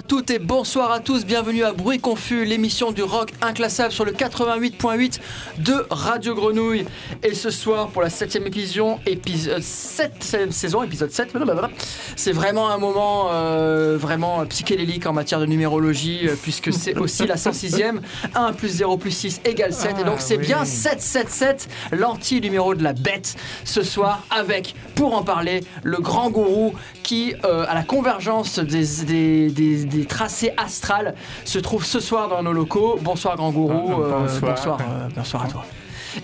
À toutes et bonsoir à tous, bienvenue à Bruit Confus, l'émission du rock inclassable sur le 88.8 de Radio Grenouille. Et ce soir, pour la 7ème épisode, épisode 7, saison, épisode 7, c'est vraiment un moment euh, vraiment psychédélique en matière de numérologie, euh, puisque c'est aussi la 106ème. 1 plus 0 plus 6 égale 7, et donc c'est bien 777, l'anti-numéro de la bête, ce soir, avec, pour en parler, le grand gourou qui, euh, à la convergence des, des des, tracés astrales se trouvent ce soir dans nos locaux. Bonsoir Grand Gourou. bonsoir, euh, bonsoir à toi.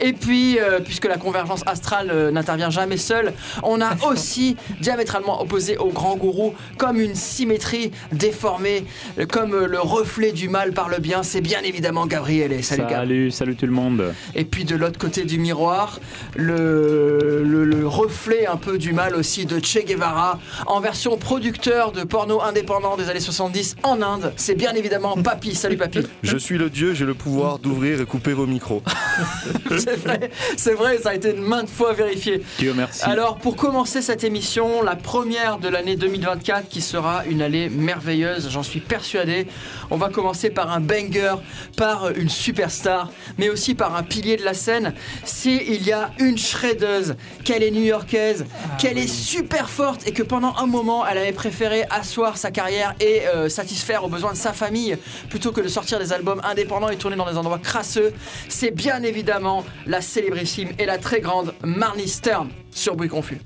Et puis, euh, puisque la convergence astrale euh, n'intervient jamais seule, on a aussi diamétralement opposé au grand gourou comme une symétrie déformée, euh, comme le reflet du mal par le bien. C'est bien évidemment Gabriel. Salut, salut, salut tout le monde. Et puis de l'autre côté du miroir, le, le, reflet un peu du mal aussi de Che Guevara en version producteur de porno indépendant des années 70 en Inde. C'est bien évidemment Papy. Salut Papy. Je suis le dieu, j'ai le pouvoir d'ouvrir et couper vos micros. c'est vrai, c'est vrai, ça a été maintes fois vérifié. Dieu merci. Alors, pour commencer cette émission, la première de l'année 2024 qui sera une année merveilleuse, j'en suis persuadé. On va commencer par un banger, par une superstar, mais aussi par un pilier de la scène. Si il y a une shreddeuse, qu'elle est new-yorkaise, ah qu'elle est super forte et que pendant un moment, elle avait préféré asseoir sa carrière et euh, satisfaire aux besoins de sa famille plutôt que de sortir des albums indépendants et tourner dans des endroits crasseux, c'est bien évidemment la célébrissime et la très grande Marnie Stern sur Bruit Confus.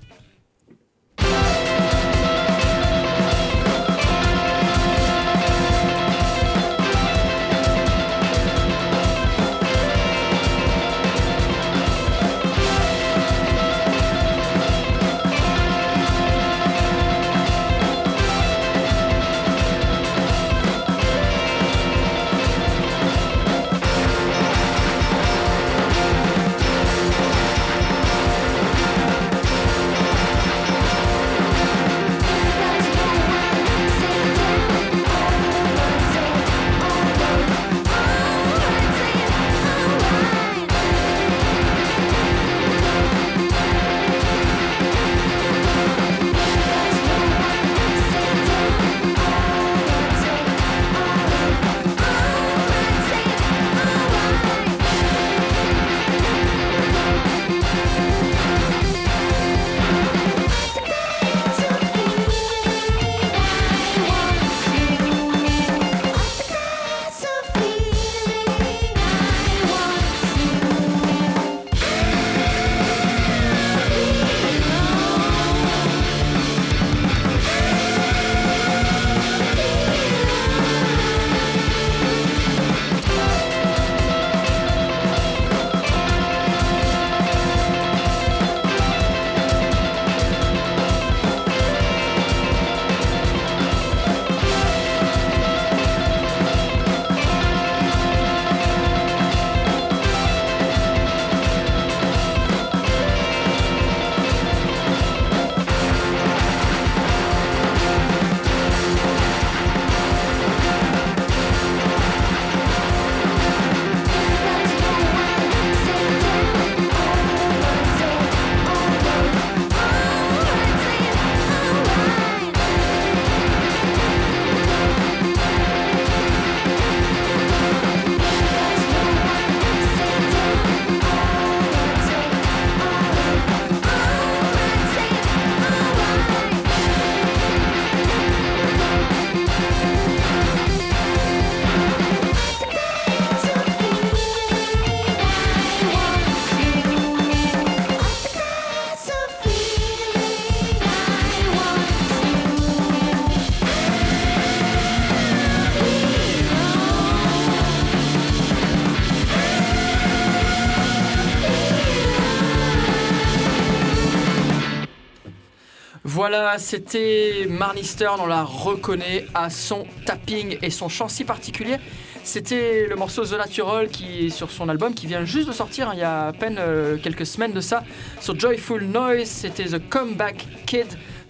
Voilà, c'était Marnie Stern, on la reconnaît à son tapping et son chant si particulier. C'était le morceau The Natural qui est sur son album qui vient juste de sortir hein, il y a à peine euh, quelques semaines de ça. Sur Joyful Noise, c'était The Comeback Kid,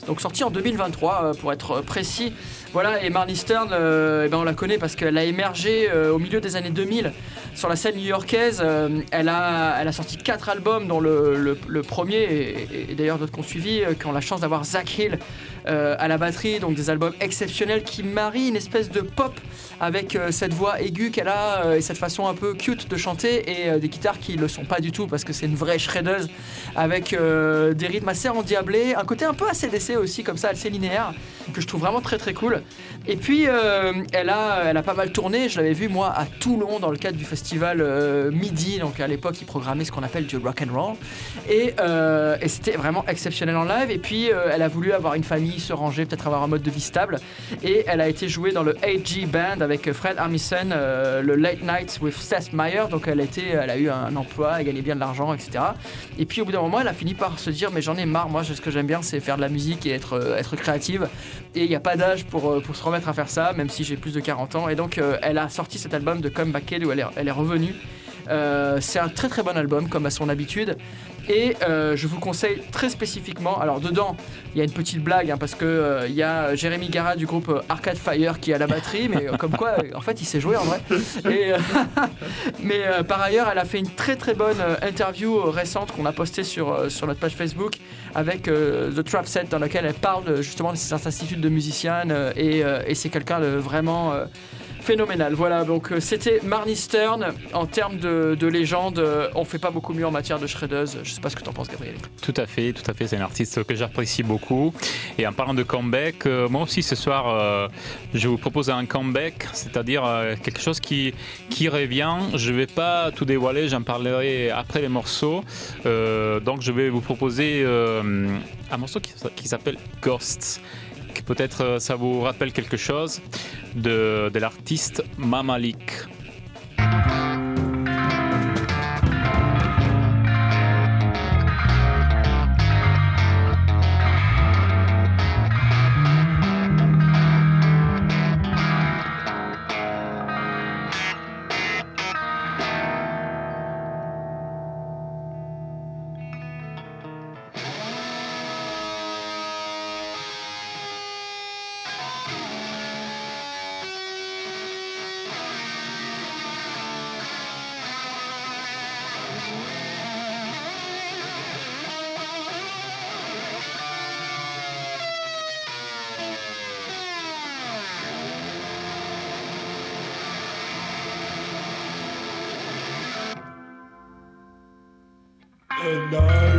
donc sorti en 2023 euh, pour être précis. Voilà, et Marnie Stern, euh, eh ben on la connaît parce qu'elle a émergé au milieu des années 2000 sur la scène new-yorkaise. elle, a, elle a sorti quatre albums, dont le, premier, et, d'ailleurs d'autres qu'on suivi, qui ont la chance d'avoir Zach Hill euh, à la batterie, donc des albums exceptionnels qui marient une espèce de pop avec euh, cette voix aiguë qu'elle a euh, et cette façon un peu cute de chanter et des guitares qui le sont pas du tout parce que c'est une vraie shreddeuse avec des rythmes assez endiablés, un côté un peu ACDC aussi comme ça, assez linéaire que je trouve vraiment très très cool. Et puis elle, a, elle a pas mal tourné, je l'avais vu moi à Toulon dans le cadre du festival Midi, donc à l'époque ils programmaient ce qu'on appelle du rock and roll et, et c'était vraiment exceptionnel en live. Et puis elle a voulu avoir une famille, se ranger, peut-être avoir un mode de vie stable et elle a été jouée dans le AG Band avec Fred Armisen, euh, le Late Night with Seth Meyer. Donc elle a, été, elle a eu un emploi, elle gagnait bien de l'argent, etc. Et puis au bout d'un moment, elle a fini par se dire mais j'en ai marre, moi ce que j'aime bien c'est faire de la musique et être, euh, être créative. Et il n'y a pas d'âge pour, euh, pour se remettre à faire ça, même si j'ai plus de 40 ans. Et donc elle a sorti cet album de Comeback Kid où elle est, elle est revenue. C'est un très très bon album comme à son habitude et euh, je vous conseille très spécifiquement alors dedans il y a une petite blague hein, parce que euh, il y a Jérémy Gara du groupe euh, Arcade Fire qui à la batterie mais euh, comme quoi en fait il sait jouer en vrai. Mais par ailleurs elle a fait une très très bonne interview récente qu'on a postée sur, sur notre page Facebook avec The Trap Set dans laquelle elle parle justement de ses instituts de musicienne et, et c'est quelqu'un de vraiment Phénoménal, voilà, donc euh, c'était Marnie Stern. En termes de, de légende, euh, on fait pas beaucoup mieux en matière de shreddeuse. Je sais pas ce que t'en penses, Gabriel. Tout à fait, tout à fait. C'est un artiste que j'apprécie beaucoup. Et en parlant de comeback, euh, moi aussi ce soir, je vous propose un comeback, c'est-à-dire quelque chose qui, qui revient. Je vais pas tout dévoiler, j'en parlerai après les morceaux. Donc je vais vous proposer un morceau qui s'appelle Ghosts. Peut-être euh, ça vous rappelle quelque chose de, de l'artiste Mamalik. The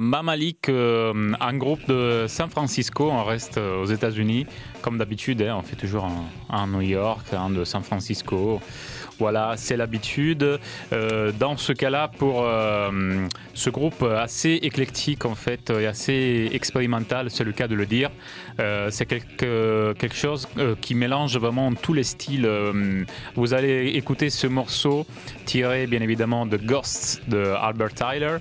Mamalik, euh, un groupe de San Francisco. On reste euh, aux États-Unis, comme d'habitude. hein, on fait toujours un, New York, un de San Francisco. Voilà, c'est l'habitude. Euh, dans ce cas-là, pour ce groupe assez éclectique en fait et assez expérimental, c'est le cas de le dire. c'est quelque, quelque chose qui mélange vraiment tous les styles. vous allez écouter ce morceau tiré bien évidemment de Ghosts de Albert Tyler.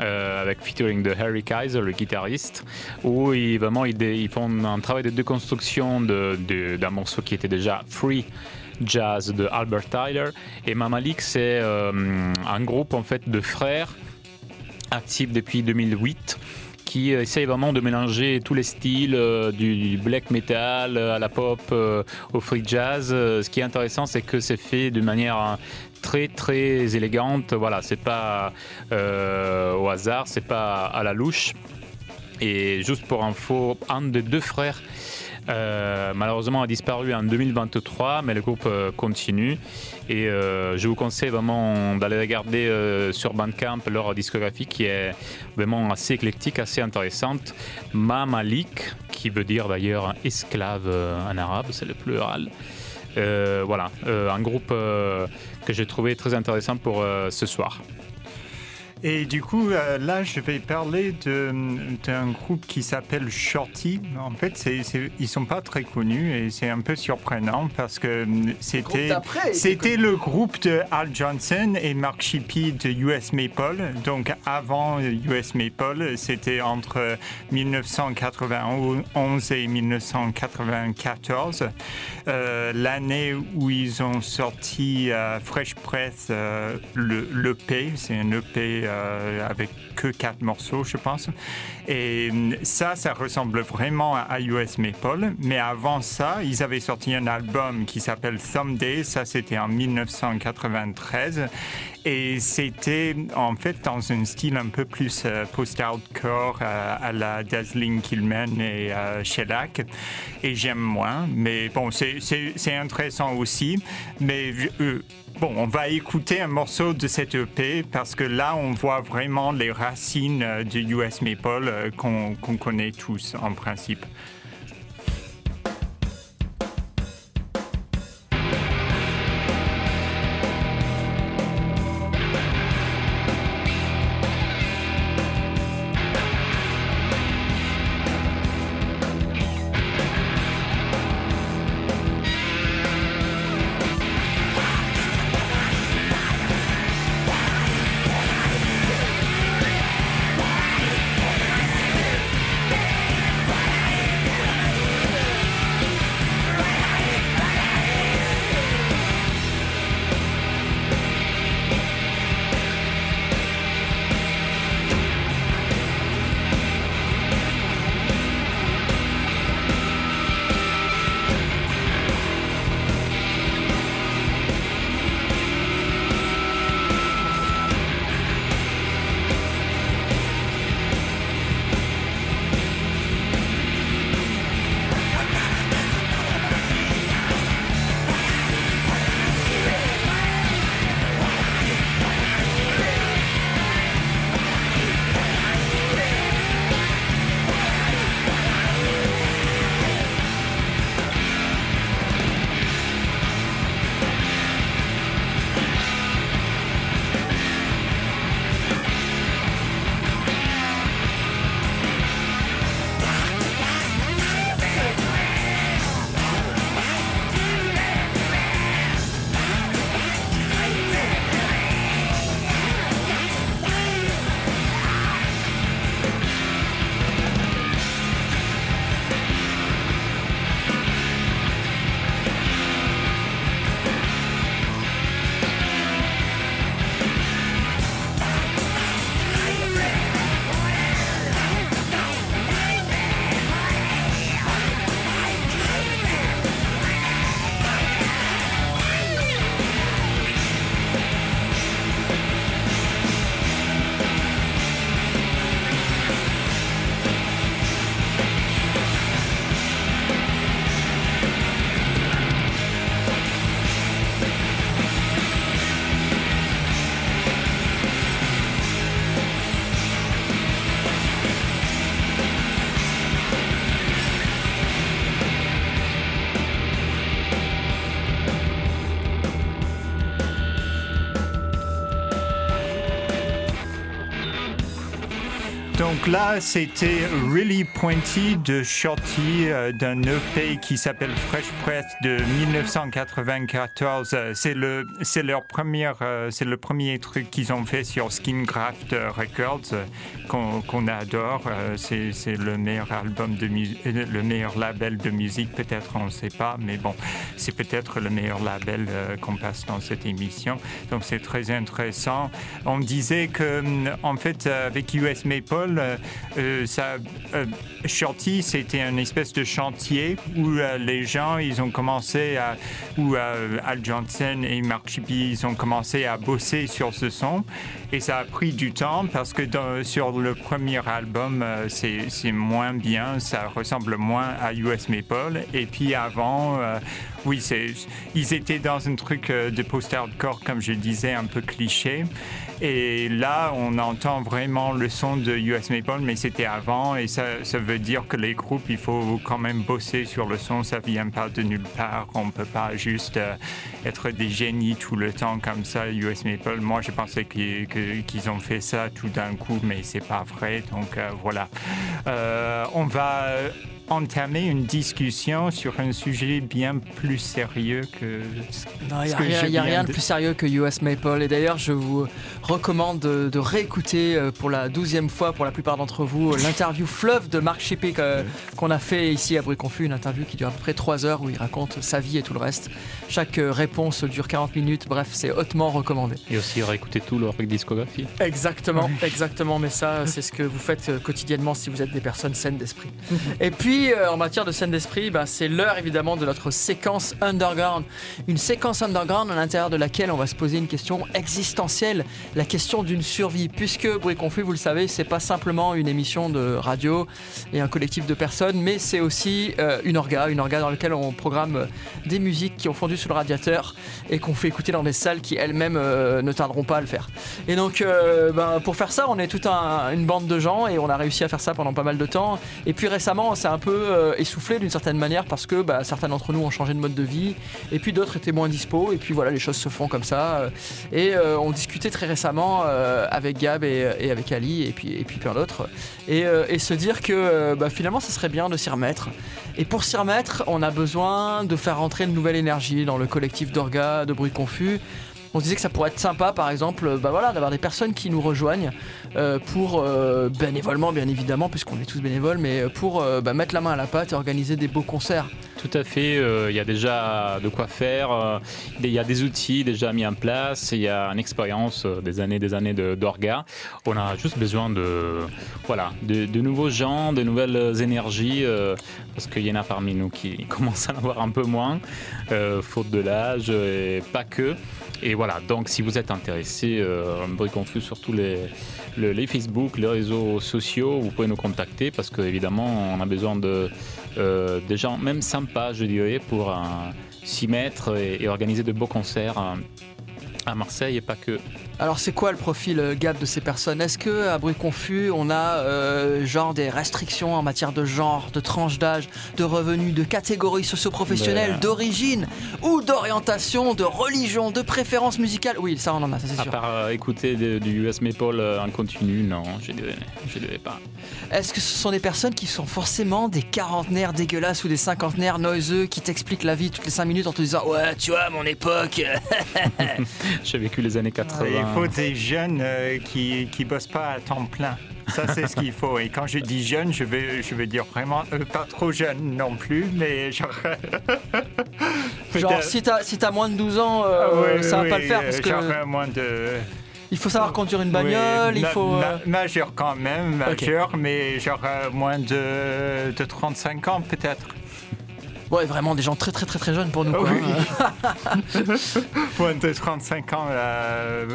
Euh, avec featuring de Harry Kaiser, le guitariste, où ils, vraiment ils, font un travail de déconstruction de- de- d'un morceau qui était déjà free jazz de Albert Tyler. Et Mamalik, c'est euh, un groupe en fait de frères actifs depuis 2008 qui euh, essaye vraiment de mélanger tous les styles, du, black metal à la pop, au free jazz. Ce qui est intéressant, c'est que c'est fait de manière très très élégante. Voilà, c'est pas euh, au hasard, c'est pas à la louche. Et juste pour info, un des deux frères euh, malheureusement a disparu en 2023, mais le groupe euh, continue. Et je vous conseille vraiment d'aller regarder sur Bandcamp leur discographie qui est vraiment assez éclectique, assez intéressante. Mamalik, qui veut dire d'ailleurs esclave en arabe, c'est le plural. Euh, voilà, euh, un groupe euh, que j'ai trouvé très intéressant pour ce soir. Et du coup, euh, là, je vais parler d'un groupe qui s'appelle Shorty. En fait, c'est, ils sont pas très connus et c'est un peu surprenant parce que Groupe c'était, le groupe de Al Johnson et Mark Shippey de US Maple. Donc, avant US Maple, c'était entre 1991 et 1994. Euh, l'année où ils ont sorti euh, Fresh Press, euh, le, l'EP, c'est un EP euh, avec que quatre morceaux, je pense. Et hum, ça, ça ressemble vraiment à US Maple. Mais avant ça, ils avaient sorti un album qui s'appelle Someday. Ça, c'était en 1993. Et c'était en fait dans un style un peu plus euh, post-hardcore euh, à la Dazzling Killman et euh, Shellac. Et j'aime moins. Mais bon, c'est- intéressant aussi. Mais euh, Bon, on va écouter un morceau de cette EP parce que là, on voit vraiment les racines du US Maple qu'on connaît tous en principe. Donc là, c'était Really De Shorty euh, d'un EP qui s'appelle Fresh Press de 1994. Euh, C'est le, c'est leur première, euh, c'est le premier truc qu'ils ont fait sur Skingraft Records euh, qu'on adore. Euh, C'est c'est le meilleur album de le meilleur label de musique peut-être, on ne sait pas, mais bon, c'est peut-être le meilleur label qu'on passe dans cette émission. Donc c'est très intéressant. On disait que hum, en fait avec US Maple, ça, Shorty c'était une espèce de chantier où euh, les gens ils ont commencé à où euh, Al Johnson et Mark Chippy ils ont commencé à bosser sur ce son et ça a pris du temps parce que sur le premier album euh, c'est moins bien, ça ressemble moins à US Maple et puis avant oui, ils étaient dans un truc de post-hardcore, comme je disais, un peu cliché. Et là, on entend vraiment le son de US Maple, mais c'était avant. Et ça, ça veut dire que les groupes, il faut quand même bosser sur le son. Ça vient pas de nulle part. On peut pas juste euh, être des génies tout le temps comme ça, US Maple. Moi, je pensais qu'ils ont fait ça tout d'un coup, mais c'est pas vrai. Donc euh, voilà. Euh, on va entamer une discussion sur un sujet bien plus sérieux que Non, il n'y a, rien, de plus sérieux que US Maple. Et d'ailleurs, je vous recommande de, de réécouter euh, pour la douzième fois, pour la plupart d'entre vous, euh, l'interview Fleuve de Marc Chippé que- qu'on a fait ici à Bruit Confus. Une interview qui dure à peu près 3 heures où il raconte sa vie et tout le reste. Chaque euh, réponse dure 40 minutes. Bref, c'est hautement recommandé. Et aussi réécouter tout leur discographie. Exactement, exactement. Mais ça, c'est ce que vous faites euh, quotidiennement si vous êtes des personnes saines d'esprit. Et puis, euh, en matière de scène d'esprit, bah, c'est l'heure évidemment de notre séquence underground. Une séquence underground à l'intérieur de laquelle on va se poser une question existentielle, la question d'une survie. Puisque Bruit Confus, vous le savez, c'est pas simplement une émission de radio et un collectif de personnes, mais c'est aussi euh, une orga, une orga dans laquelle on programme euh, des musiques qui ont fondu sous le radiateur et qu'on fait écouter dans des salles qui elles-mêmes euh, ne tarderont pas à le faire. Et donc, euh, ben, pour faire ça, on est toute un- une bande de gens et on a réussi à faire ça pendant pas mal de temps. Et puis récemment, on s'est un peu euh, essoufflé d'une certaine manière parce que bah, certains d'entre nous ont changé de mode de vie et puis d'autres étaient moins dispo. Et puis voilà, les choses se font comme ça. Et on discutait très récemment avec Gab et, avec Ali et puis, et puis plein d'autres. Et, se dire que bah, finalement, ça serait bien de s'y remettre. Et pour s'y remettre, on a besoin de faire rentrer une nouvelle énergie dans le collectif d'orga, de bruit confus. On se disait que ça pourrait être sympa, par exemple, euh, bah voilà, d'avoir des personnes qui nous rejoignent euh, pour euh, bénévolement, bien évidemment, puisqu'on est tous bénévoles, mais pour bah, mettre la main à la pâte et organiser des beaux concerts. Tout à fait, euh, il y a déjà de quoi faire, euh, il y a des outils déjà mis en place, il y a une expérience euh, des années des années d'orga. On a juste besoin de, voilà, de, nouveaux gens, de nouvelles énergies, parce qu'il y en a parmi nous qui commencent à en avoir un peu moins, faute de l'âge et pas que. Et voilà, donc si vous êtes intéressé, euh, Bruit Confus sur tous les, le- les Facebook, les réseaux sociaux, vous pouvez nous contacter parce qu'évidemment, on a besoin de, euh, des gens, même sympas, je dirais, pour euh, s'y mettre et, organiser de beaux concerts euh, à Marseille et pas que. Alors c'est quoi le profil euh, Gab de ces personnes? Est-ce que à bruit confus on a euh, genre des restrictions en matière de genre, de tranche d'âge, de revenus, de catégories socio-professionnelles, Ben. d'origine ou d'orientation, de religion, de préférence musicale? Oui, ça on en a, ça c'est À sûr. part euh, écouter de- du US Maple euh, en continu, non, je je dirais pas. Est-ce que ce sont des personnes qui sont forcément des quarantenaires dégueulasses ou des cinquantenaires noiseux qui t'expliquent la vie toutes les cinq minutes en te disant ouais tu vois mon époque J'ai vécu les années 80. Il faut des jeunes euh, qui qui bossent pas à temps plein. Ça, c'est ce qu'il faut. Et quand je dis jeune, je veux, je veux dire vraiment euh, pas trop jeune non plus, mais genre. Genre si t'as si t'as moins de 12 ans euh, Ah ça va pas le faire parce que genre, euh, moins de. il faut savoir conduire une bagnole, Oui, il faut... euh, ma- majeur quand même, majeur, mais genre euh, moins de, de 35 ans peut-être. Ouais, vraiment des gens très très très très jeunes pour nous. Quoi, Oui. hein. Moins de 35 ans, euh,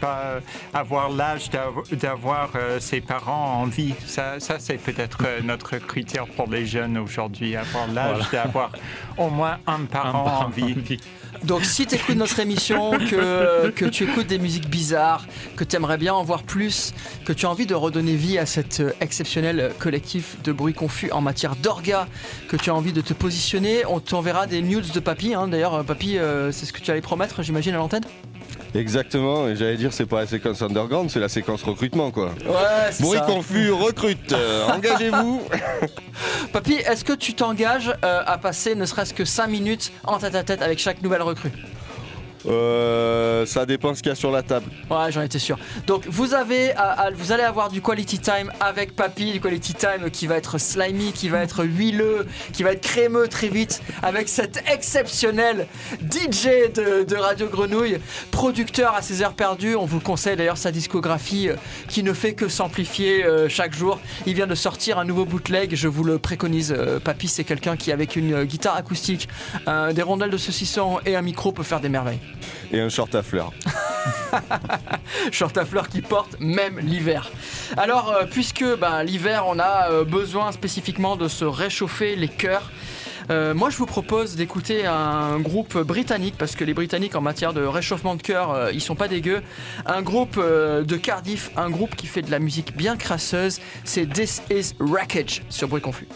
pas avoir l'âge d'av- d'avoir euh, ses parents en vie. Ça, ça c'est peut-être euh, notre critère pour les jeunes aujourd'hui, avoir l'âge d'avoir au moins un Un parent par- en vie. Donc si tu écoutes notre émission, que, que tu écoutes des musiques bizarres, que tu aimerais bien en voir plus, que tu as envie de redonner vie à cet exceptionnel collectif de bruit confus en matière d'orga, que tu as envie de te positionner, on t'enverra des news de Papy. hein. D'ailleurs, euh, Papy, euh, c'est ce que tu allais promettre, j'imagine, à l'antenne Exactement, et j'allais dire, c'est pas la séquence underground, c'est la séquence recrutement, quoi. Ouais, c'est Bruit confus, recrute, euh, engagez-vous. Papy, est-ce que tu t'engages euh, à passer ne serait-ce que 5 minutes en tête à tête avec chaque nouvelle recrue? Euh, ça dépend ce qu'il y a sur la table. Ouais, j'en étais sûr. Donc, vous, avez, à- vous allez avoir du quality time avec Papy, du quality time qui va être slimy, qui va être huileux, qui va être crémeux très vite, avec cet exceptionnel DJ de, Radio Grenouille, producteur à ses heures perdues. On vous conseille d'ailleurs sa discographie euh, qui ne fait que s'amplifier euh, chaque jour. Il vient de sortir un nouveau bootleg, je vous le préconise. Euh, Papy, c'est quelqu'un qui, avec une euh, guitare acoustique, euh, des rondelles de saucisson et un micro, peut faire des merveilles. Et un short à fleurs. short à fleurs qui porte même l'hiver. Alors, euh, puisque ben, l'hiver, on a euh, besoin spécifiquement de se réchauffer les cœurs. euh, moi, je vous propose d'écouter un groupe britannique, parce que les Britanniques, en matière de réchauffement de cœur, ils sont pas dégueux. Un groupe de Cardiff, un groupe qui fait de la musique bien crasseuse. C'est This Is Wreckage sur Bruit Confus.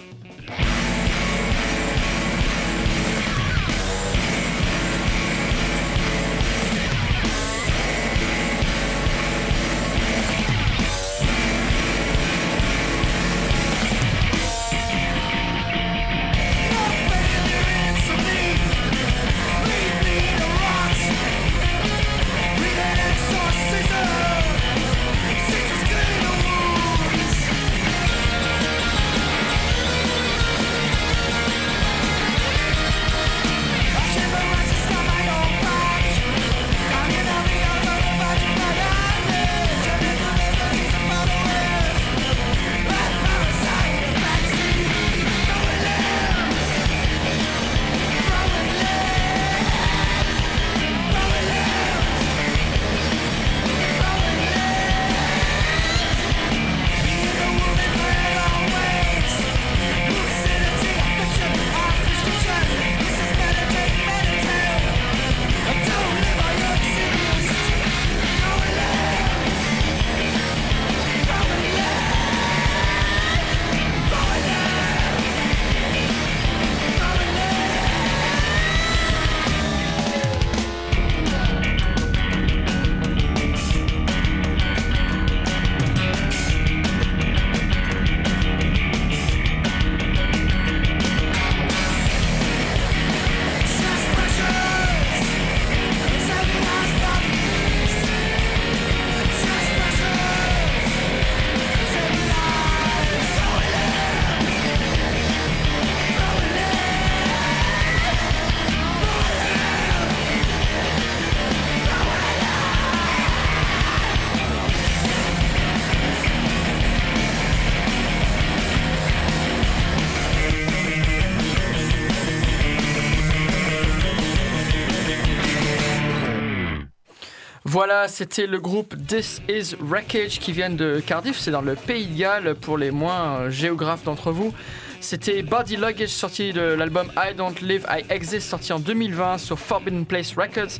Voilà, c'était le groupe This Is Wreckage qui vient de Cardiff, c'est dans le Pays de Galles pour les moins euh, géographes d'entre vous. C'était Body Luggage sorti de l'album I Don't Live, I Exist sorti en 2020 sur Forbidden Place Records.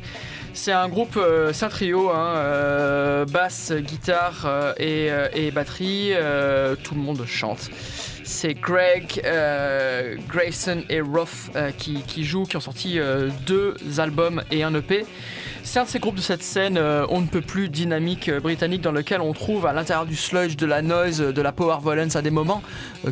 C'est un groupe, euh, c'est un trio, hein, euh, basse, guitare et, batterie, tout le monde chante. C'est Greg, Grayson et euh, qui, qui jouent, qui ont sorti deux albums et un EP. C'est de ces groupes de cette scène euh, on ne peut plus dynamique euh, britannique dans lequel on trouve à l'intérieur du sludge, de la noise, euh, de la power violence à des moments,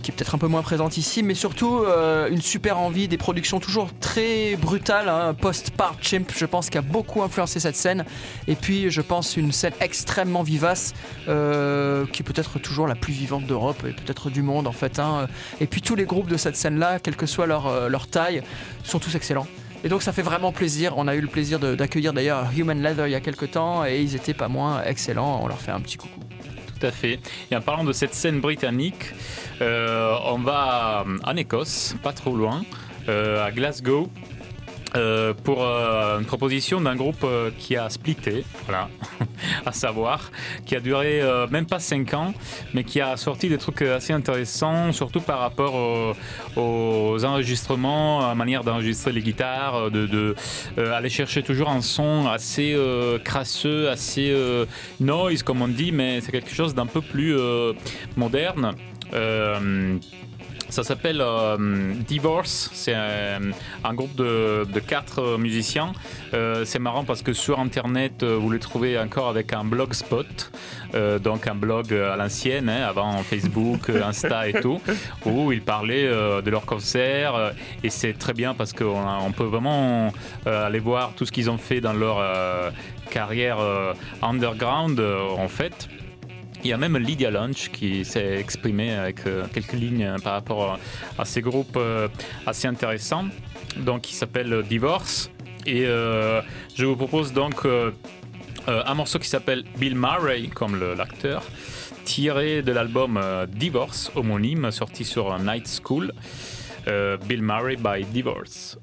qui est peut-être un peu moins présente ici, mais surtout une super envie, des productions toujours très brutales, hein, post-part chimp, je pense qui a beaucoup influencé cette scène, et puis je pense une scène extrêmement vivace, qui est peut-être toujours la plus vivante d'Europe et peut-être du monde en fait. hein. Et puis tous les groupes de cette scène-là, quelle que soit leur taille, sont tous excellents. Et donc ça fait vraiment plaisir. On a eu le plaisir d'accueillir d'ailleurs Human Leather il y a quelques temps et ils étaient pas moins excellents. On leur fait un petit coucou. Tout à fait. Et en parlant de cette scène britannique, euh, on va en Écosse, pas trop loin, euh, à Glasgow. Euh, pour euh, une proposition d'un groupe euh, qui a splitté, voilà, à savoir, qui a duré même pas 5 ans, mais qui a sorti des trucs assez intéressants, surtout par rapport au- aux enregistrements, à manière d'enregistrer les guitares, de, de, aller chercher toujours un son assez crasseux, assez noise comme on dit, mais c'est quelque chose d'un peu plus moderne. Ça s'appelle euh, Divorce. C'est un, un groupe de, de quatre euh, musiciens. Euh, c'est marrant parce que sur Internet, vous le trouvez encore avec un blogspot. Euh, donc un blog à l'ancienne, hein, avant Facebook, Insta et tout, où ils parlaient de leurs concerts. et c'est très bien parce qu'on on peut vraiment aller voir tout ce qu'ils ont fait dans leur carrière underground, en fait. Il y a même Lydia Lunch qui s'est exprimée avec euh, quelques lignes euh, par rapport à, à ces groupes euh, assez intéressants, donc qui s'appelle Divorce. Et euh, je vous propose donc euh, euh, un morceau qui s'appelle Bill Murray, comme l'acteur, tiré de l'album euh, Divorce, homonyme, sorti sur Night School. Euh, Bill Murray by Divorce.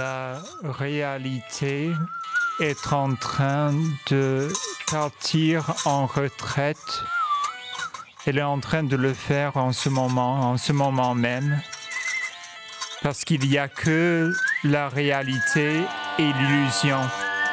La réalité est en train de partir en retraite. Elle est en train de le faire en ce moment, en ce moment même. Parce qu'il n'y a que la réalité et l'illusion.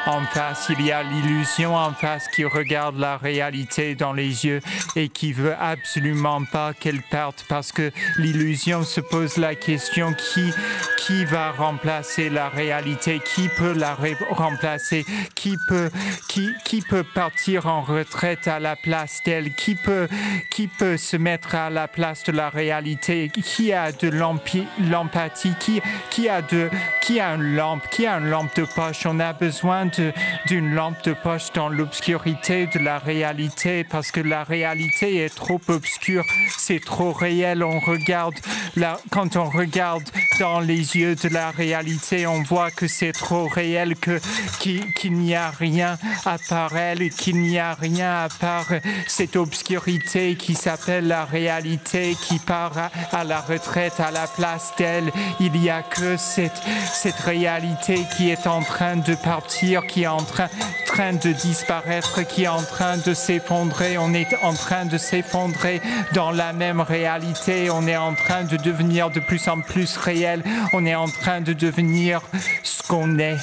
En face, il y a l'illusion en face qui regarde la réalité dans les yeux et qui veut absolument pas qu'elle parte parce que l'illusion se pose la question qui, qui va remplacer la réalité, qui peut la remplacer, qui peut, qui, qui peut partir en retraite à la place d'elle, qui peut, qui peut se mettre à la place de la réalité, qui a de l'empathie, qui, qui a de, qui a une lampe, qui a une lampe de poche. On a besoin de, d'une lampe de poche dans l'obscurité de la réalité parce que la réalité est trop obscure, c'est trop réel. On regarde, la, quand on regarde dans les yeux de la réalité, on voit que c'est trop réel, que, qu'il, n'y a rien à part elle, qu'il n'y a rien à part cette obscurité qui s'appelle la réalité, qui part à, à la retraite à la place d'elle. Il n'y a que cette, cette réalité qui est en train de partir, qui est en train, de disparaître, qui est en train de s'effondrer. On est en train de s'effondrer dans la même réalité. On est en train de devenir de plus en plus réel. On est en train de devenir ce qu'on est.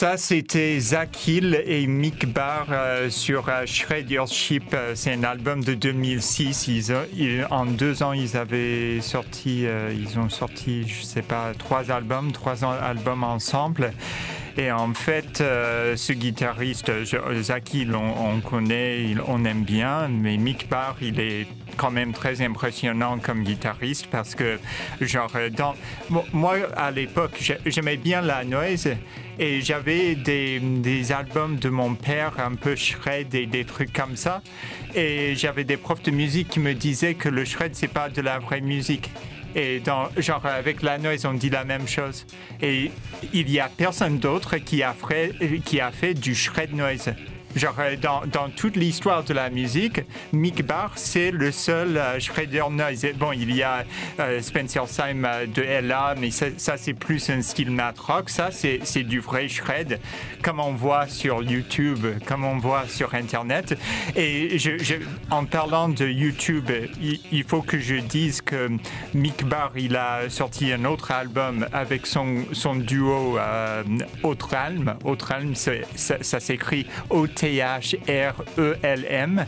Ça, c'était Zach Hill et Mick Barr euh, sur euh, Shred Your Ship. Euh, c'est un album de 2006. Ils en deux ans, ils avaient sorti, euh, ils ont sorti, je sais pas, trois albums, trois albums ensemble. Et en fait, ce guitariste, Hill, on, on connaît, on aime bien, mais Mick Barr, il est quand même très impressionnant comme guitariste parce que, genre, dans, moi, à l'époque, j'ai- j'aimais bien la noise et j'avais des, des albums de mon père un peu shred et des trucs comme ça. Et j'avais des profs de musique qui me disaient que le shred, c'est pas de la vraie musique. Et dans, genre, avec la noise, on dit la même chose. Et il y a personne d'autre qui qui a fait du shred noise. Genre, euh, dans, toute l'histoire de la musique, Mick Barr, c'est le seul euh, shredder noise. Bon, il y a euh, Spencer Syme de LA, mais ça, c'est plus un style mat rock. Ça, c'est du vrai shred, comme on voit sur YouTube, comme on voit sur Internet. Et en parlant de YouTube, il, faut que je dise que Mick Barr, il a sorti un autre album avec son, son duo Autralm. Autralm, ça, ça s'écrit O-T-H-R-E-L-M.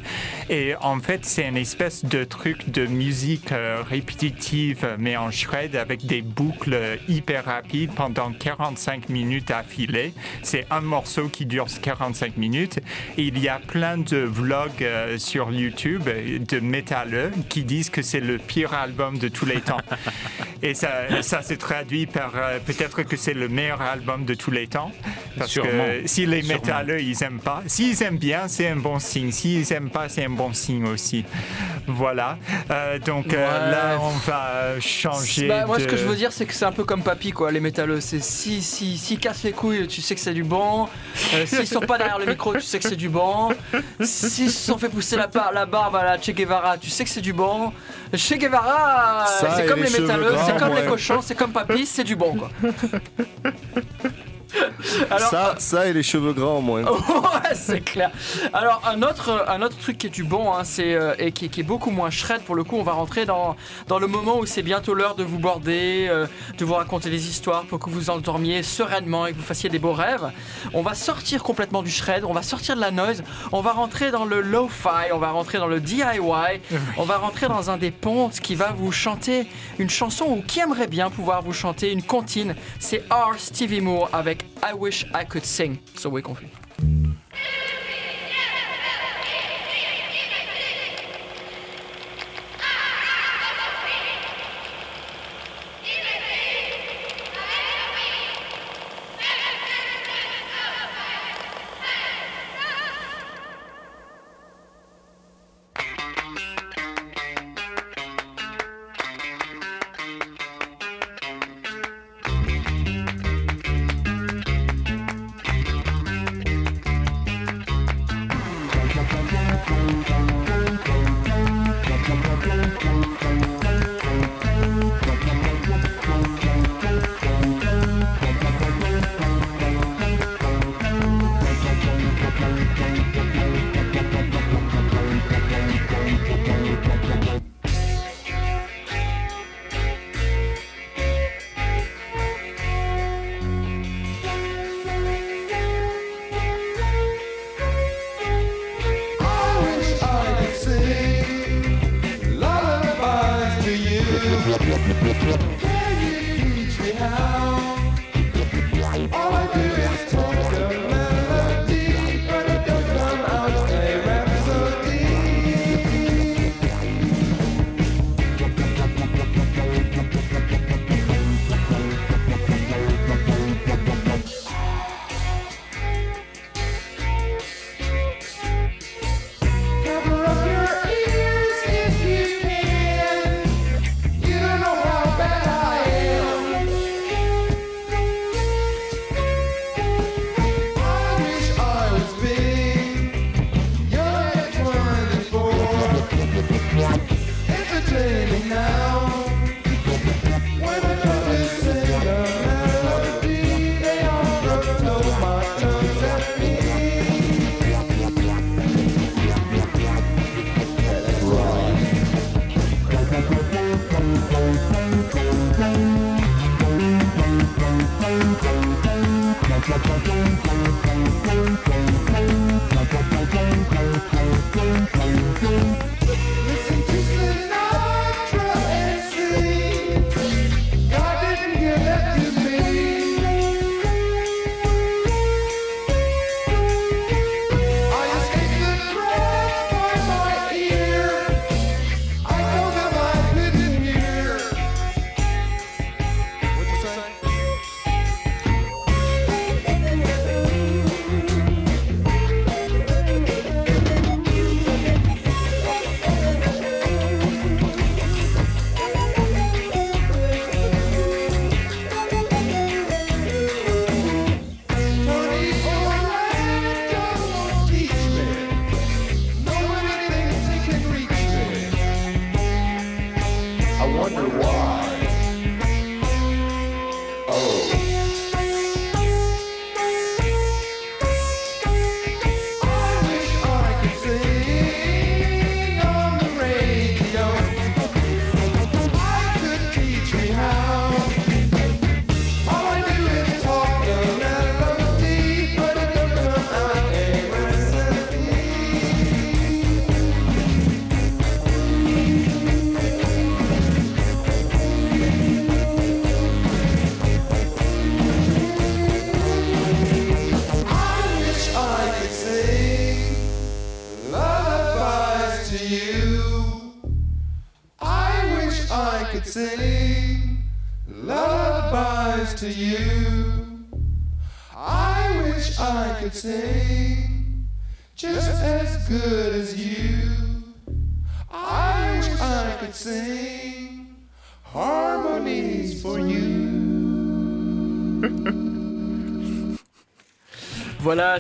Et en fait, c'est une espèce de truc de musique euh, répétitive, mais en shred avec des boucles hyper rapides pendant 45 minutes affilées. C'est un morceau qui dure 45 minutes. Et il y a plein de vlogs euh, sur YouTube de métalleux qui disent que c'est le pire album de tous les temps. Et ça, ça s'est traduit par euh, peut-être que c'est le meilleur album de tous les temps. Parce Sûrement. que si les Sûrement. métalleux, ils aiment pas, s'ils aiment bien, c'est un bon signe. S'ils aiment pas, c'est un bon signe aussi. Voilà. Euh, donc euh, Ouais. là, on va changer. Bah, moi, ce que je veux dire, c'est que c'est un peu comme Papy, quoi, les métalleux. C'est si, si, si cassent les couilles, tu sais que c'est du bon. Euh, S'ils sont pas derrière le micro, tu sais que c'est du bon. S'ils se sont fait pousser la, barbe à la Che Guevara, tu sais que c'est du bon. Che Guevara, c'est comme les les, métalleux, c'est comme les cochons, c'est comme Papy, c'est du bon, quoi. Alors, Ça, ça et les cheveux grands, moi. ouais, c'est clair. Alors un autre, un autre truc qui est du bon, hein, c'est euh, et qui, qui est beaucoup moins shred pour le coup. On va rentrer dans dans le moment où c'est bientôt l'heure de vous border, euh, de vous raconter des histoires pour que vous endormiez sereinement et que vous fassiez des beaux rêves. On va sortir complètement du shred, on va sortir de la noise, on va rentrer dans le lo-fi, on va rentrer dans le DIY, on va rentrer dans un des pontes qui va vous chanter une chanson ou qui aimerait bien pouvoir vous chanter une comptine. C'est R. Stevie Moore avec I Wish I Could Sing. So we confus.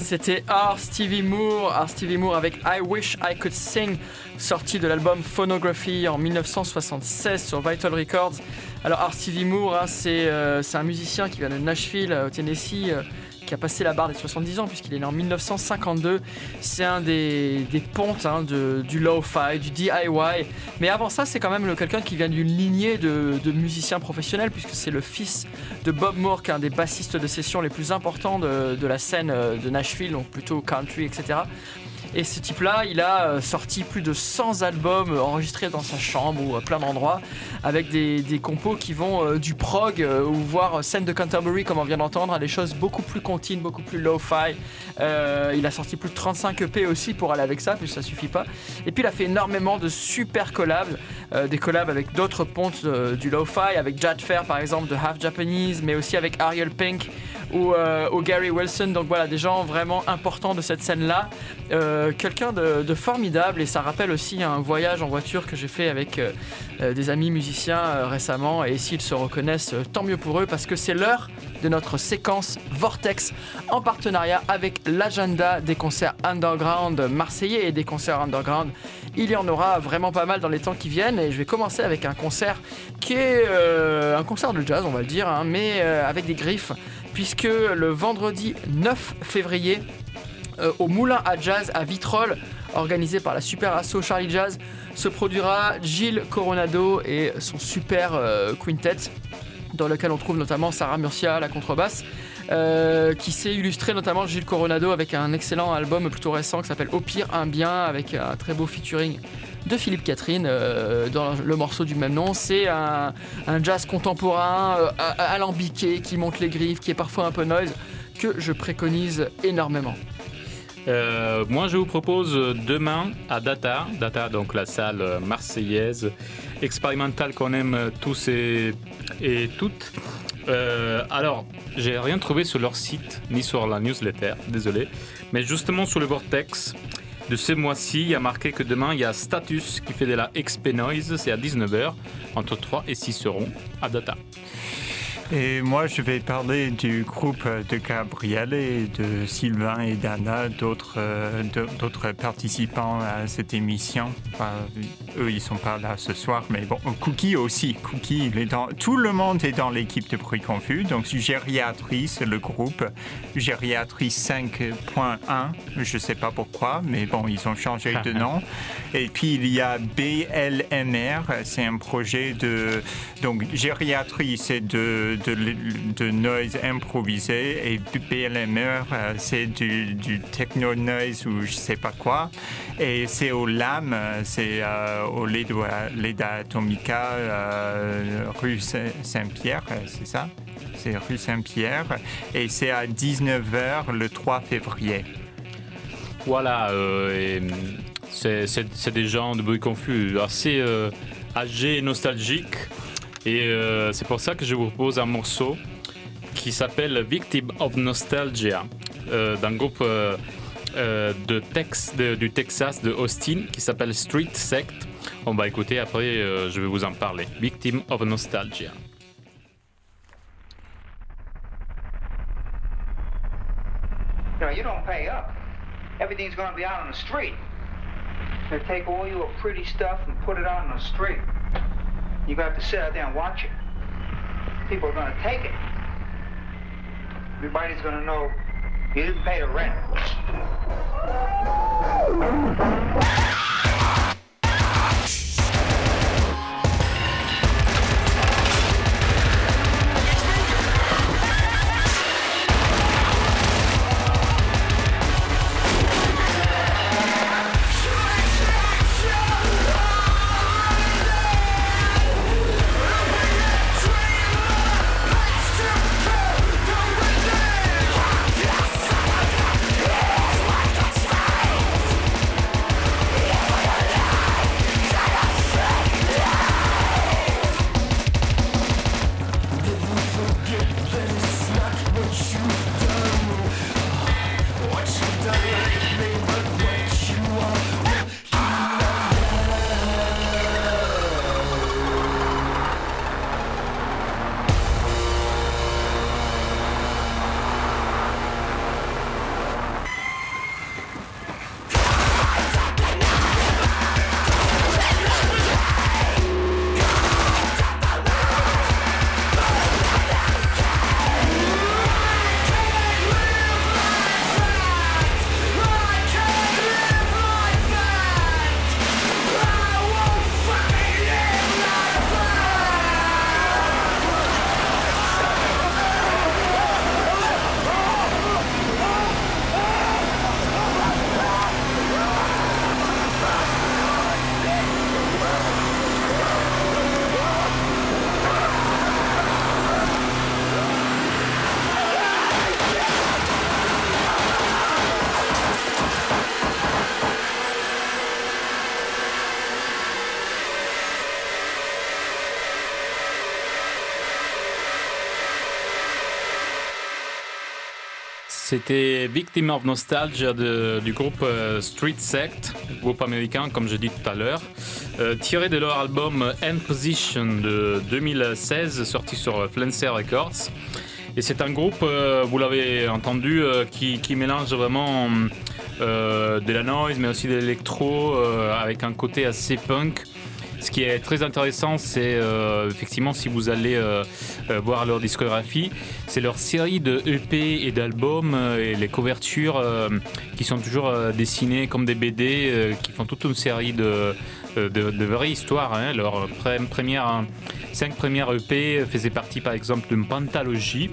C'était Art Stevie Moore, Art Stevie Moore avec I Wish I Could Sing, sorti de l'album Phonography en 1976 sur Vital Records. Alors Art Stevie Moore, hein, c'est euh, c'est un musicien qui vient de Nashville, euh, au Tennessee, euh, qui a passé la barre des 70 ans puisqu'il est né en 1952. C'est un des, des pontes hein, de, du lo-fi, du DIY. Mais avant ça, c'est quand même quelqu'un qui vient d'une lignée de, de musiciens professionnels puisque c'est le fils de Bob Moore, qui est un des bassistes de session les plus importants de, de la scène euh, de Nashville, donc plutôt country, etc. Et ce type-là, il a euh, sorti plus de 100 albums euh, enregistrés dans sa chambre ou à plein d'endroits, avec des, compos qui vont euh, du prog ou voire scène de Canterbury, comme on vient d'entendre, à des choses beaucoup plus contines, beaucoup plus. Euh, il a sorti plus de 35 EP aussi pour aller avec ça, puis ça suffit pas. Et puis il a fait énormément de super collabs, des collabs avec d'autres pontes du lo-fi, avec Jad Fair par exemple de Half Japanese, mais aussi avec Ariel Pink ou, euh, ou Gary Wilson. Donc voilà, des gens vraiment importants de cette scène-là. Euh, Quelqu'un de, formidable et ça rappelle aussi un voyage en voiture que j'ai fait avec euh, euh, des amis musiciens récemment. Et s'ils se reconnaissent, tant mieux pour eux parce que c'est l'heure de notre séquence Vortex en partenariat avec l'agenda des concerts underground marseillais et des concerts underground. Il y en aura vraiment pas mal dans les temps qui viennent et je vais commencer avec un concert qui est un concert de jazz, on va le dire, hein, mais avec des griffes, puisque le vendredi 9 février, euh, au Moulin à Jazz à Vitrolles, organisé par la super asso Charlie Jazz, se produira Gilles Coronado et son super euh, quintet, dans lequel on trouve notamment Sarah Murcia à la contrebasse. Euh, qui s'est illustré notamment Gilles Coronado avec un excellent album plutôt récent qui s'appelle Au pire un bien avec un très beau featuring de Philippe Catherine euh, dans le morceau du même nom. C'est un, jazz contemporain euh, alambiqué qui monte les griffes, qui est parfois un peu noise, que je préconise énormément. Moi, je vous propose demain à Data, Data, donc la salle marseillaise expérimentale qu'on aime tous et, et toutes. Euh, alors, j'ai rien trouvé sur leur site ni sur la newsletter, désolé, mais justement sur le Vortex de ce mois-ci, il y a marqué que demain il y a Status qui fait de la XP Noise, c'est à 19h, entre 3 et 6 seront à Data. Et moi, je vais parler du groupe de Gabriel et de Sylvain et d'Anna, d'autres euh, participants à cette émission. Enfin, eux, ils sont pas là ce soir, mais bon, Cookie aussi. Cookie, il est dans, tout le monde est dans l'équipe de Bruit Confus. Donc, Gériatrie, c'est le groupe. Gériatrie 5.1, je sais pas pourquoi, mais bon, ils ont changé de nom. Et puis, il y a BLMR, c'est un projet de. Donc, gériatrie, c'est de, de, noise improvisé. Et BLMR, euh, c'est du, techno noise ou je sais pas quoi. Et c'est au LAM, euh, c'est euh, au Leda, Atomica, rue Saint- Saint-Pierre, c'est ça? C'est rue Saint-Pierre. Et c'est à 19h le 3 février. Voilà, hum, c'est des gens de bruit confus assez âgés et nostalgiques. Et euh, c'est pour ça que je vous propose un morceau qui s'appelle Victim of Nostalgia, euh, d'un groupe euh, euh, de Tex, de- du Texas, de Austin, qui s'appelle Street Sect. On va écouter, après euh, je vais vous en parler. Victim of Nostalgia. Know, you don't pay up. Everything's gonna be out on the street. They take all your pretty stuff and put it out on the street. You're gonna have to sit out there and watch it. People are gonna take it. Everybody's gonna know you didn't pay the rent. C'était Victim of Nostalgia du groupe euh, Street Sect, groupe américain comme je dis tout à l'heure, euh, tiré de leur album End Position de 2016 sorti sur Flenser Records. Et c'est un groupe, euh, vous l'avez entendu, euh, qui, qui mélange vraiment euh, de la noise mais aussi de l'électro euh, avec un côté assez punk. Ce qui est très intéressant, c'est euh, effectivement si vous allez euh, euh, voir leur discographie, c'est leur série de EP et d'albums et les couvertures qui sont toujours dessinées comme des BD, qui font toute une série de, vraies histoires. hein. Leur première, hein, cinq premières EP faisaient partie par exemple d'une pentalogie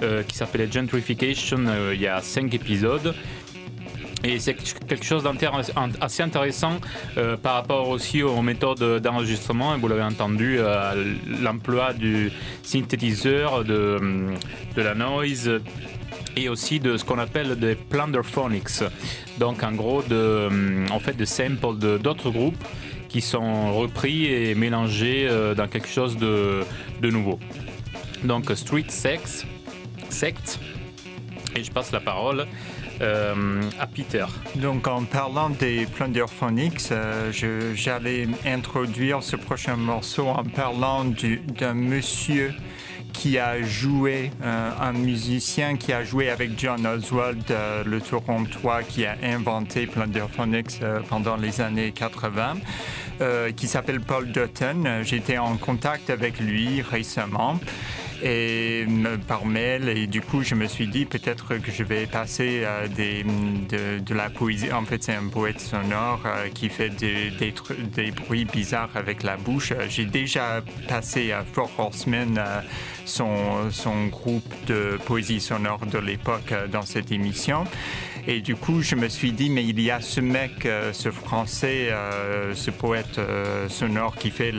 euh, qui s'appelait Gentrification. il y a cinq épisodes. Et c'est quelque chose d'assez intéressant euh, par rapport aussi aux méthodes d'enregistrement. Et vous l'avez entendu, euh, l'emploi du synthétiseur, de, de la noise et aussi de ce qu'on appelle des plunderphonics. Donc en gros, de, en fait, de samples d'autres groupes qui sont repris et mélangés euh, dans quelque chose de, de nouveau. Donc Street Sex, Sect. Et je passe la parole euh, à Peter. Donc, en parlant des Plunderphonics, euh, j'allais introduire ce prochain morceau en parlant du- d'un monsieur qui a joué, euh, un musicien qui a joué avec John Oswald, euh, le Torontois, qui a inventé Plunderphonics euh, pendant les années 80, euh, qui s'appelle Paul Dutton. J'étais en contact avec lui récemment et par mail. Et du coup je me suis dit peut-être que je vais passer euh, des, de, de la poésie. En fait c'est un poète sonore euh, qui fait des, des, des bruits bizarres avec la bouche. J'ai déjà passé à Four Horsemen euh, son, son groupe de poésie sonore de l'époque euh, dans cette émission et du coup, je me suis dit, mais il y a ce mec, euh, ce français, euh, ce poète euh, sonore qui fait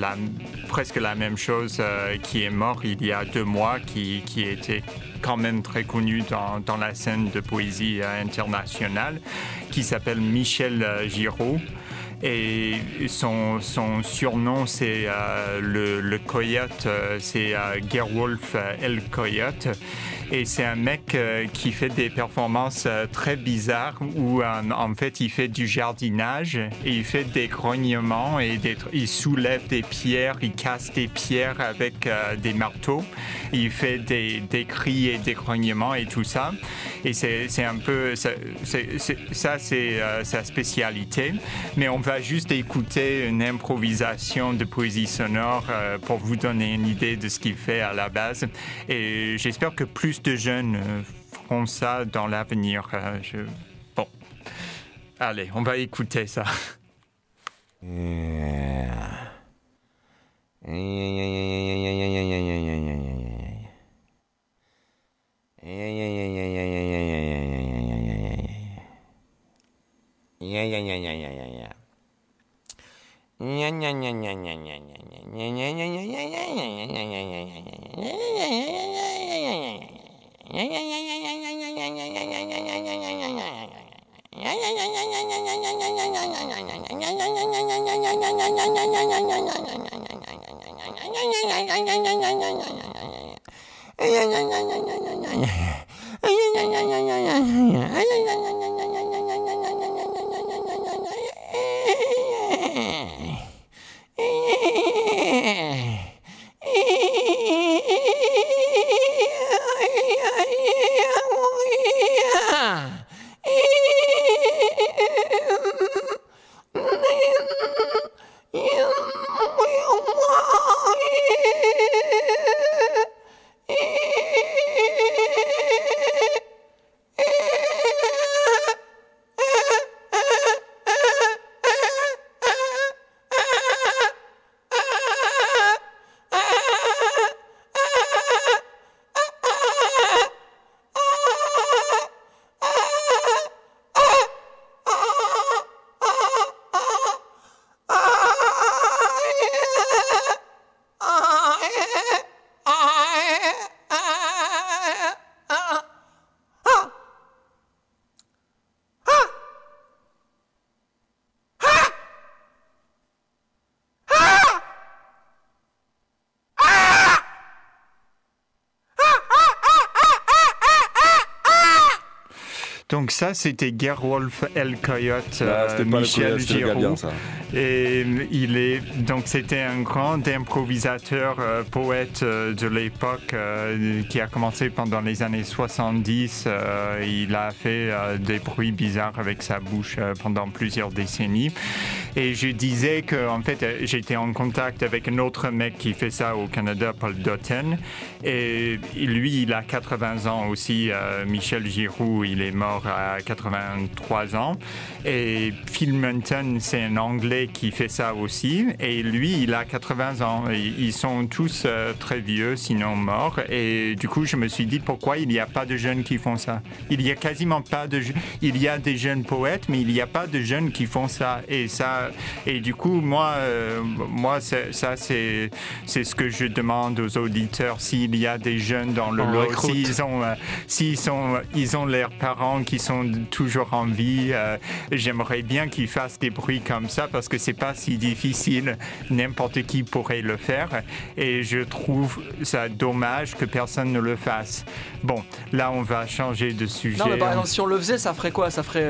presque la même chose, qui est mort il y a deux mois, qui, était quand même très connu dans, la scène de poésie internationale, qui s'appelle Michel Giraud. Et son, surnom, c'est le, le coyote, c'est Gerwolf El Coyote. Et c'est un mec euh, qui fait des performances euh, très bizarres où en fait il fait du jardinage et il fait des grognements et des il soulève des pierres, il casse des pierres avec euh, des marteaux. Il fait des, des cris et des grognements et tout ça. Et c'est un peu ça, c'est- sa spécialité. Mais on va juste écouter une improvisation de poésie sonore pour vous donner une idée de ce qu'il fait à la base. Et j'espère que plus de jeunes euh, feront ça dans l'avenir. Euh, Bon, allez, on va écouter ça. Yeah. Yeah. Donc ça, c'était Gerwolf El Coyote, Ah, euh, Michel le ça. Et il est donc c'était un grand improvisateur, euh, poète euh, de l'époque qui a commencé pendant les années 70. Euh, il a fait des bruits bizarres avec sa bouche pendant plusieurs décennies. Et je disais que en fait j'étais en contact avec un autre mec qui fait ça au Canada, Paul Dotten. Et lui, il a 80 ans aussi. euh, Michel Giroux, il est mort à 83 ans. Et Phil Munton, c'est un Anglais qui fait ça aussi. Et lui, il a 80 ans. Ils sont tous euh, très vieux, sinon morts. Et du coup, je me suis dit pourquoi il n'y a pas de jeunes qui font ça? Il y a quasiment pas de. Il y a des jeunes poètes, mais il n'y a pas de jeunes qui font ça. Et ça. Et du coup, moi, euh, moi, ça, c'est c'est ce que je demande aux auditeurs. S'il y a des jeunes dans le lot, s'ils ont, euh, s'ils sont, ils ont leurs parents qui sont toujours en vie, euh, j'aimerais bien qu'ils fassent des bruits comme ça parce que c'est pas si difficile. N'importe qui pourrait le faire. Et je trouve ça dommage que personne ne le fasse. Bon, là, on va changer de sujet. Non, mais par exemple, si on le faisait, ça ferait quoi? Ça ferait.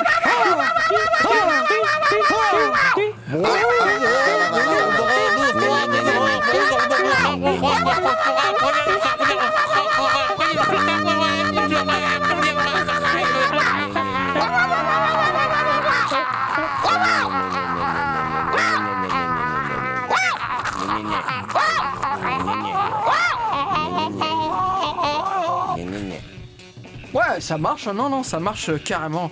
ça marche, non, non, ça marche euh, carrément.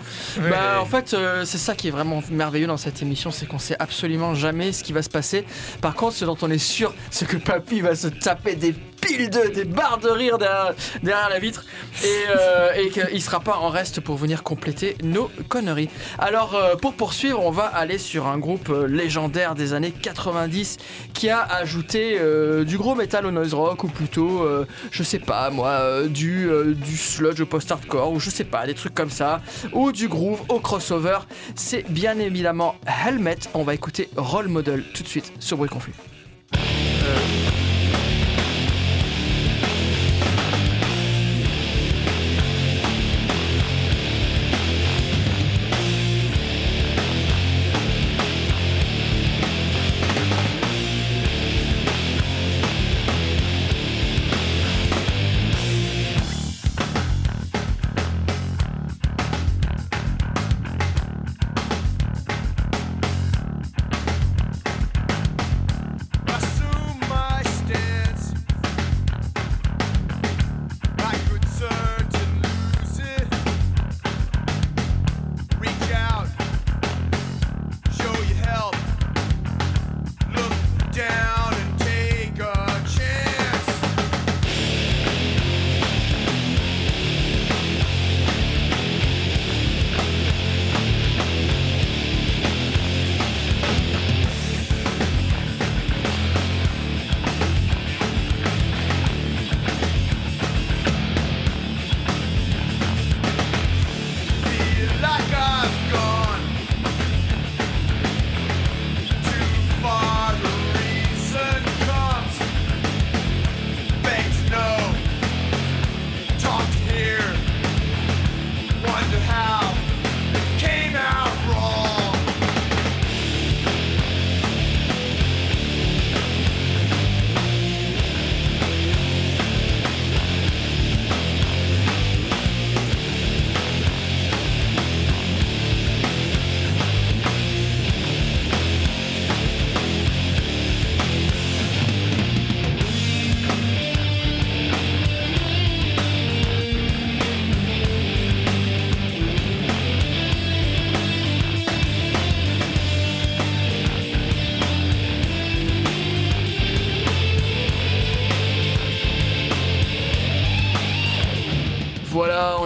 Bah, en fait, euh, c'est ça qui est vraiment merveilleux dans cette émission, c'est qu'on sait absolument jamais ce qui va se passer. Par contre, ce dont on est sûr, c'est que Papy va se taper des piles de, des barres de rire derrière, la vitre et, euh, et qu'il sera pas en reste pour venir compléter nos conneries. Alors, euh, pour poursuivre, on va aller sur un groupe euh, légendaire des années 90 qui a ajouté euh, du gros métal au noise rock ou plutôt, je sais pas moi, du, du sludge au post-hardcore ou je sais pas, des trucs comme ça, ou du groove au crossover. C'est bien évidemment Helmet. On va écouter Role Model tout de suite sur Bruit Confus.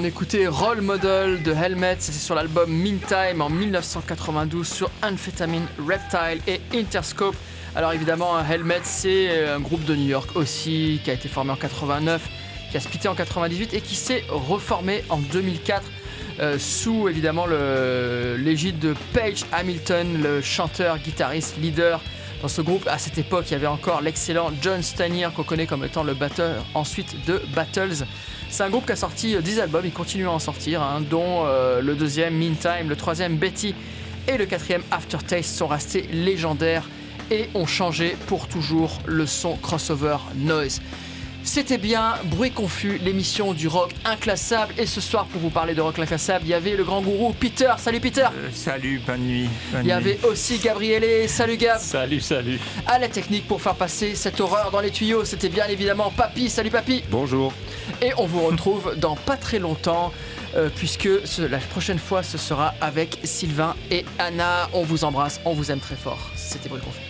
On écoutait Role Model de Helmet, c'était sur l'album Meantime en 1992 sur Amphetamine, Reptile et Interscope. Alors évidemment, Helmet, c'est euh, un groupe de New York aussi, qui a été formé en 89, qui a splitté en 98 et qui s'est reformé en 2004 euh, sous évidemment l'égide de Page Hamilton, le chanteur, guitariste, leader. Dans ce groupe, à cette époque, il y avait encore l'excellent John Stanier, qu'on connaît comme étant le batteur ensuite de Battles. C'est un groupe qui a sorti euh, 10 albums, il continue à en sortir, hein, dont euh, le deuxième Meantime, le troisième Betty et le quatrième Aftertaste sont restés légendaires et ont changé pour toujours le son crossover noise. C'était bien Bruit Confus, l'émission du rock inclassable. Et ce soir, pour vous parler de rock inclassable, il y avait le grand gourou Peter. Salut Peter Euh, salut, bonne nuit. bonne Il y avait aussi Gabriele. Salut Gab Salut, salut. À la technique pour faire passer cette horreur dans les tuyaux, c'était bien évidemment Papy. Salut Papy Bonjour. Et on vous retrouve dans pas très longtemps. euh, puisque ce- la prochaine fois ce sera avec Sylvain et Anna. On vous embrasse, on vous aime très fort. C'était Bruit Confus.